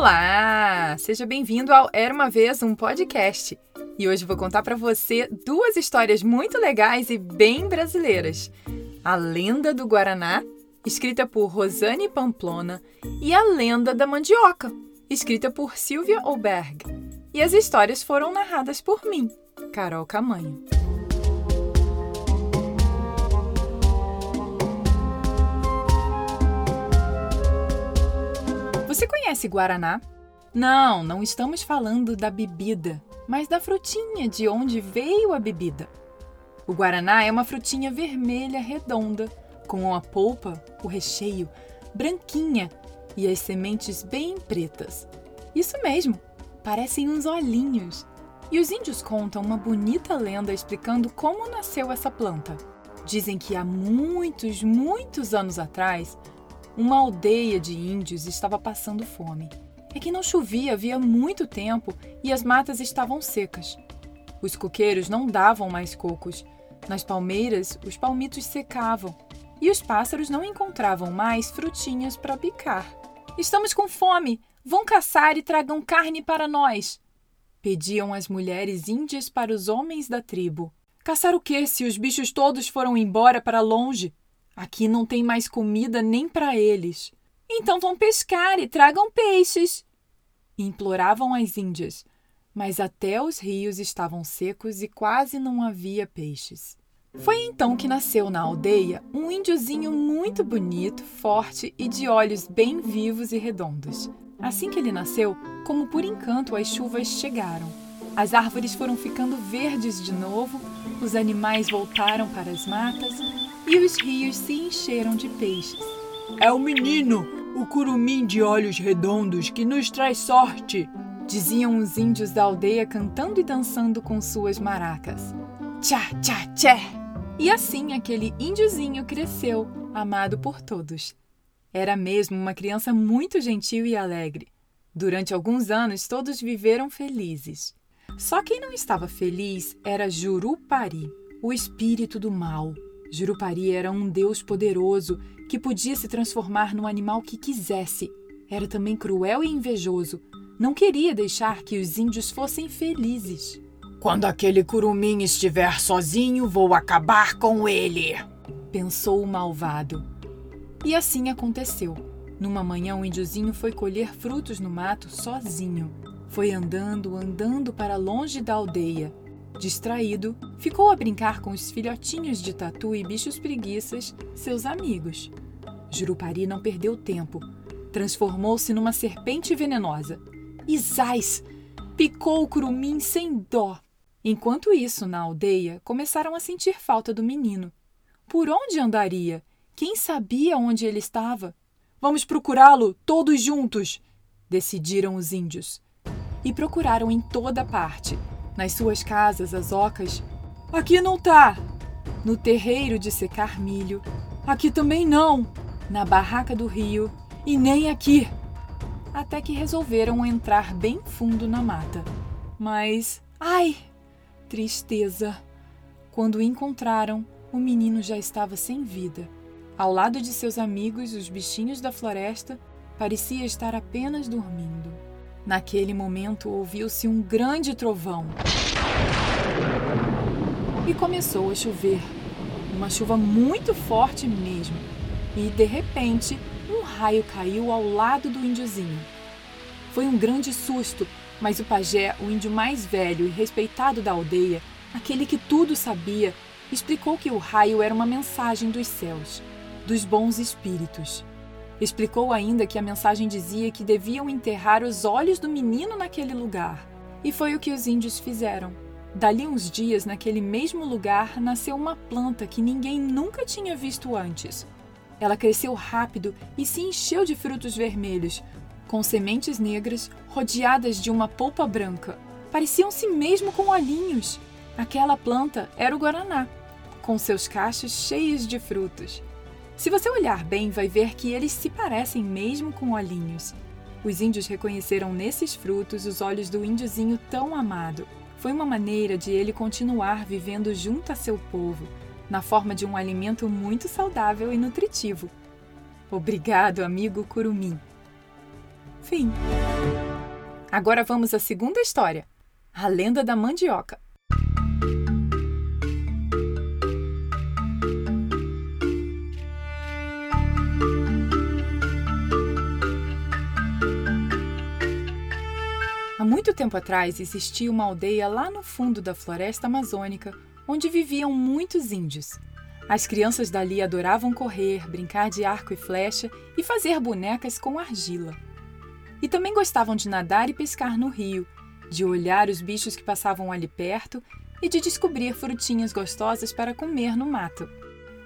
Olá! Seja bem-vindo ao Era uma Vez um Podcast. E hoje vou contar para você duas histórias muito legais e bem brasileiras: A Lenda do Guaraná, escrita por Rosane Pamplona, e A Lenda da Mandioca, escrita por Silvia Oberg. E as histórias foram narradas por mim, Carol Camanho. Você conhece Guaraná? Não, não estamos falando da bebida, mas da frutinha de onde veio a bebida. O Guaraná é uma frutinha vermelha redonda, com a polpa, o recheio, branquinha e as sementes bem pretas. Isso mesmo, parecem uns olhinhos. E os índios contam uma bonita lenda explicando como nasceu essa planta. Dizem que há muitos, muitos anos atrás, uma aldeia de índios estava passando fome. É que não chovia havia muito tempo e as matas estavam secas. Os coqueiros não davam mais cocos. Nas palmeiras, os palmitos secavam e os pássaros não encontravam mais frutinhas para picar. Estamos com fome! Vão caçar e tragam carne para nós! Pediam as mulheres índias para os homens da tribo. Caçar o quê se os bichos todos foram embora para longe? Aqui não tem mais comida nem para eles. Então vão pescar e tragam peixes. Imploravam as índias, mas até os rios estavam secos e quase não havia peixes. Foi então que nasceu na aldeia um índiozinho muito bonito, forte e de olhos bem vivos e redondos. Assim que ele nasceu, como por encanto as chuvas chegaram. As árvores foram ficando verdes de novo, os animais voltaram para as matas e os rios se encheram de peixes. É o menino, o curumim de olhos redondos, que nos traz sorte, diziam os índios da aldeia cantando e dançando com suas maracas. Tchá, tchá, tchá! E assim aquele índiozinho cresceu, amado por todos. Era mesmo uma criança muito gentil e alegre. Durante alguns anos, todos viveram felizes. Só quem não estava feliz era Jurupari, o espírito do mal. Jurupari era um deus poderoso que podia se transformar no animal que quisesse. Era também cruel e invejoso. Não queria deixar que os índios fossem felizes. Quando aquele curumim estiver sozinho, vou acabar com ele, pensou o malvado. E assim aconteceu. Numa manhã, o índiozinho foi colher frutos no mato sozinho. Foi andando, andando para longe da aldeia. Distraído, ficou a brincar com os filhotinhos de tatu e bichos preguiças, seus amigos. Jurupari não perdeu tempo. Transformou-se numa serpente venenosa. Zás! Picou o curumim sem dó. Enquanto isso, na aldeia, começaram a sentir falta do menino. Por onde andaria? Quem sabia onde ele estava? Vamos procurá-lo, todos juntos! decidiram os índios. E procuraram em toda parte nas suas casas, as ocas. Aqui não tá! No terreiro de secar milho. Aqui também não! Na barraca do rio. E nem aqui! Até que resolveram entrar bem fundo na mata. Mas. Ai! Tristeza! Quando o encontraram, o menino já estava sem vida. Ao lado de seus amigos, os bichinhos da floresta, parecia estar apenas dormindo. Naquele momento ouviu-se um grande trovão. E começou a chover. Uma chuva muito forte mesmo. E, de repente, um raio caiu ao lado do índiozinho. Foi um grande susto, mas o pajé, o índio mais velho e respeitado da aldeia, aquele que tudo sabia, explicou que o raio era uma mensagem dos céus, dos bons espíritos. Explicou ainda que a mensagem dizia que deviam enterrar os olhos do menino naquele lugar. E foi o que os índios fizeram. Dali uns dias, naquele mesmo lugar, nasceu uma planta que ninguém nunca tinha visto antes. Ela cresceu rápido e se encheu de frutos vermelhos, com sementes negras rodeadas de uma polpa branca. Pareciam-se mesmo com olhinhos. Aquela planta era o guaraná, com seus cachos cheios de frutos. Se você olhar bem, vai ver que eles se parecem mesmo com olhinhos. Os índios reconheceram nesses frutos os olhos do índiozinho tão amado. Foi uma maneira de ele continuar vivendo junto a seu povo, na forma de um alimento muito saudável e nutritivo. Obrigado, amigo Curumim. Fim. Agora vamos à segunda história: A Lenda da Mandioca. Tempo atrás existia uma aldeia lá no fundo da floresta amazônica onde viviam muitos índios. As crianças dali adoravam correr, brincar de arco e flecha e fazer bonecas com argila. E também gostavam de nadar e pescar no rio, de olhar os bichos que passavam ali perto e de descobrir frutinhas gostosas para comer no mato.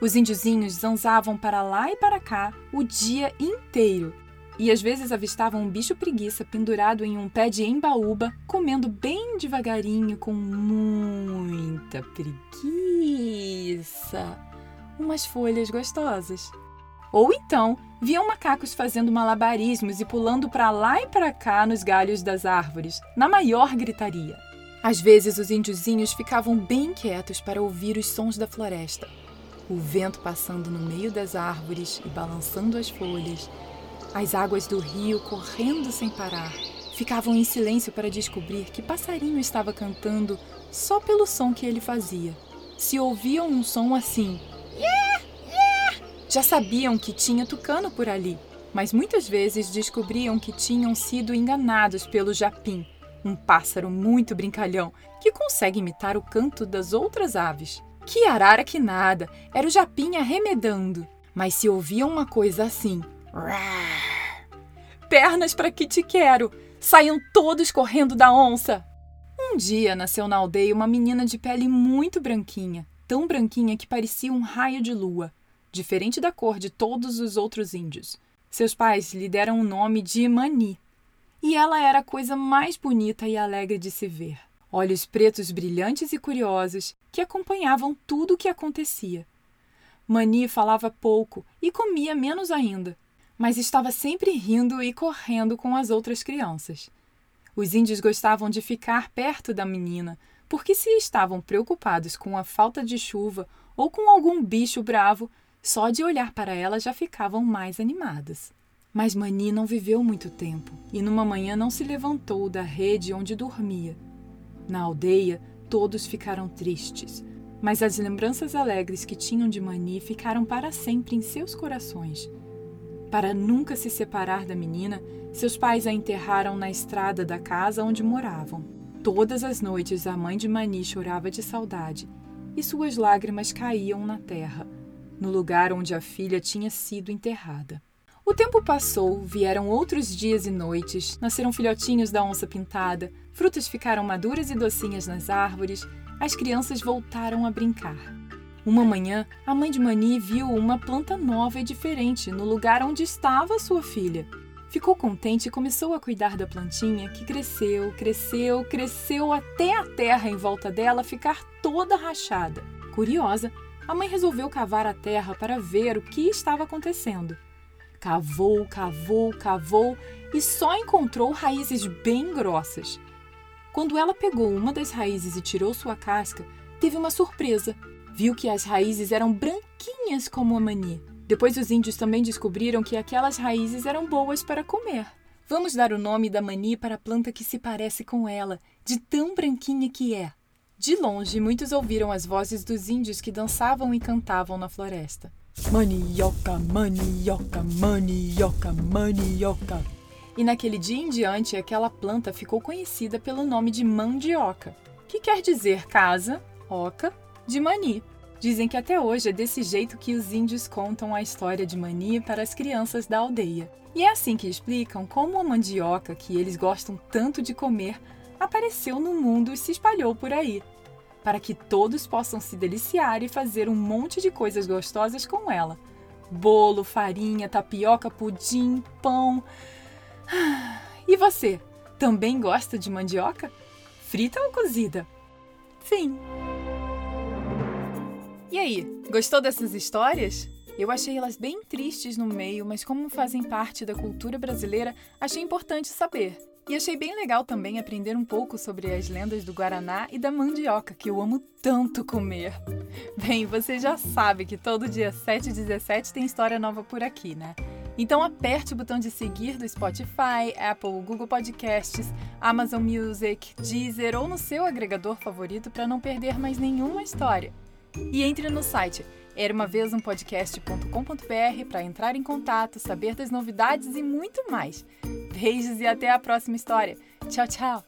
Os índiozinhos zanzavam para lá e para cá o dia inteiro, e às vezes avistavam um bicho preguiça pendurado em um pé de embaúba, comendo bem devagarinho com muita preguiça umas folhas gostosas. Ou então, viam macacos fazendo malabarismos e pulando para lá e para cá nos galhos das árvores, na maior gritaria. Às vezes, os índiozinhos ficavam bem quietos para ouvir os sons da floresta. O vento passando no meio das árvores e balançando as folhas, as águas do rio correndo sem parar ficavam em silêncio para descobrir que passarinho estava cantando só pelo som que ele fazia. Se ouviam um som assim, yeah, yeah, já sabiam que tinha tucano por ali, mas muitas vezes descobriam que tinham sido enganados pelo japim, um pássaro muito brincalhão que consegue imitar o canto das outras aves. Que arara que nada, era o japim arremedando. Mas se ouviam uma coisa assim, Pernas para que te quero! Saiam todos correndo da onça! Um dia nasceu na aldeia uma menina de pele muito branquinha, tão branquinha que parecia um raio de lua, diferente da cor de todos os outros índios. Seus pais lhe deram o nome de Mani, e ela era a coisa mais bonita e alegre de se ver. Olhos pretos brilhantes e curiosos que acompanhavam tudo o que acontecia. Mani falava pouco e comia menos ainda, mas estava sempre rindo e correndo com as outras crianças. Os índios gostavam de ficar perto da menina, porque se estavam preocupados com a falta de chuva ou com algum bicho bravo, só de olhar para ela já ficavam mais animadas. Mas Mani não viveu muito tempo e numa manhã não se levantou da rede onde dormia. Na aldeia, todos ficaram tristes, mas as lembranças alegres que tinham de Mani ficaram para sempre em seus corações. Para nunca se separar da menina, seus pais a enterraram na estrada da casa onde moravam. Todas as noites a mãe de Mani chorava de saudade e suas lágrimas caíam na terra, no lugar onde a filha tinha sido enterrada. O tempo passou, vieram outros dias e noites, nasceram filhotinhos da onça pintada, frutas ficaram maduras e docinhas nas árvores, as crianças voltaram a brincar. Uma manhã, a mãe de Mani viu uma planta nova e diferente no lugar onde estava sua filha. Ficou contente e começou a cuidar da plantinha, que cresceu, cresceu, cresceu até a terra em volta dela ficar toda rachada. Curiosa, a mãe resolveu cavar a terra para ver o que estava acontecendo. Cavou, cavou, cavou e só encontrou raízes bem grossas. Quando ela pegou uma das raízes e tirou sua casca, teve uma surpresa. Viu que as raízes eram branquinhas como a mani. Depois os índios também descobriram que aquelas raízes eram boas para comer. Vamos dar o nome da mani para a planta que se parece com ela, de tão branquinha que é. De longe, muitos ouviram as vozes dos índios que dançavam e cantavam na floresta. Manioca, manioca, manioca, manioca. E naquele dia em diante, aquela planta ficou conhecida pelo nome de mandioca, que quer dizer casa, oca de Mani. Dizem que até hoje é desse jeito que os índios contam a história de Mani para as crianças da aldeia. E é assim que explicam como a mandioca, que eles gostam tanto de comer, apareceu no mundo e se espalhou por aí, para que todos possam se deliciar e fazer um monte de coisas gostosas com ela: bolo, farinha, tapioca, pudim, pão. E você, também gosta de mandioca? Frita ou cozida? Fim. E aí, gostou dessas histórias? Eu achei elas bem tristes no meio, mas como fazem parte da cultura brasileira, achei importante saber. E achei bem legal também aprender um pouco sobre as lendas do Guaraná e da mandioca, que eu amo tanto comer. Bem, você já sabe que todo dia 7 e 17 tem história nova por aqui, né? Então aperte o botão de seguir do Spotify, Apple, Google Podcasts, Amazon Music, Deezer ou no seu agregador favorito para não perder mais nenhuma história. E entre no site era para entrar em contato, saber das novidades e muito mais. Beijos e até a próxima história. Tchau, tchau.